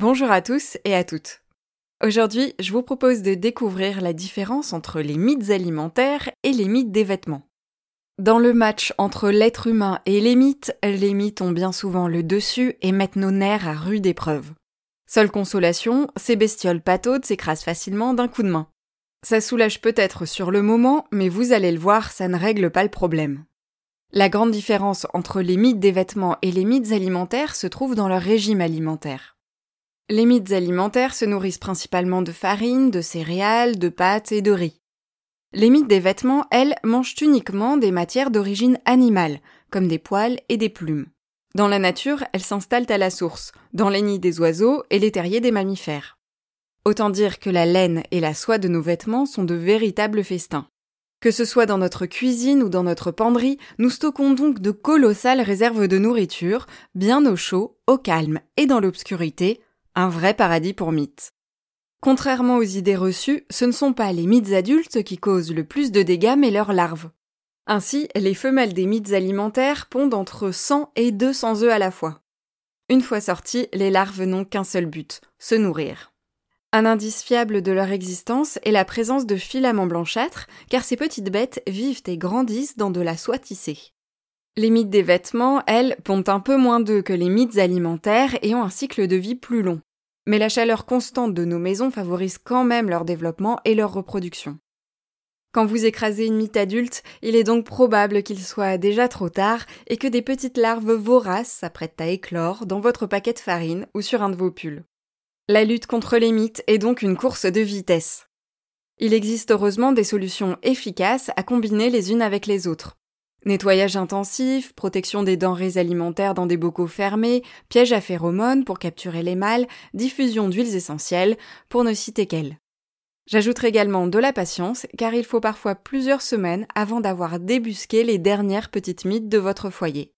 Bonjour à tous et à toutes. Aujourd'hui, je vous propose de découvrir la différence entre les mythes alimentaires et les mythes des vêtements. Dans le match entre l'être humain et les mythes, les mythes ont bien souvent le dessus et mettent nos nerfs à rude épreuve. Seule consolation, ces bestioles pataudes s'écrasent facilement d'un coup de main. Ça soulage peut-être sur le moment, mais vous allez le voir, ça ne règle pas le problème. La grande différence entre les mythes des vêtements et les mythes alimentaires se trouve dans leur régime alimentaire. Les mythes alimentaires se nourrissent principalement de farine, de céréales, de pâtes et de riz. Les mythes des vêtements, elles, mangent uniquement des matières d'origine animale, comme des poils et des plumes. Dans la nature, elles s'installent à la source, dans les nids des oiseaux et les terriers des mammifères. Autant dire que la laine et la soie de nos vêtements sont de véritables festins. Que ce soit dans notre cuisine ou dans notre penderie, nous stockons donc de colossales réserves de nourriture, bien au chaud, au calme et dans l'obscurité, un vrai paradis pour mythes. Contrairement aux idées reçues, ce ne sont pas les mythes adultes qui causent le plus de dégâts mais leurs larves. Ainsi, les femelles des mythes alimentaires pondent entre 100 et 200 œufs à la fois. Une fois sorties, les larves n'ont qu'un seul but, se nourrir. Un indice fiable de leur existence est la présence de filaments blanchâtres, car ces petites bêtes vivent et grandissent dans de la soie tissée. Les mythes des vêtements, elles, pondent un peu moins d'œufs que les mythes alimentaires et ont un cycle de vie plus long mais la chaleur constante de nos maisons favorise quand même leur développement et leur reproduction. Quand vous écrasez une mythe adulte, il est donc probable qu'il soit déjà trop tard et que des petites larves voraces s'apprêtent à éclore dans votre paquet de farine ou sur un de vos pulls. La lutte contre les mythes est donc une course de vitesse. Il existe heureusement des solutions efficaces à combiner les unes avec les autres. Nettoyage intensif, protection des denrées alimentaires dans des bocaux fermés, piège à phéromones pour capturer les mâles, diffusion d'huiles essentielles, pour ne citer qu'elles. J'ajouterai également de la patience, car il faut parfois plusieurs semaines avant d'avoir débusqué les dernières petites mythes de votre foyer.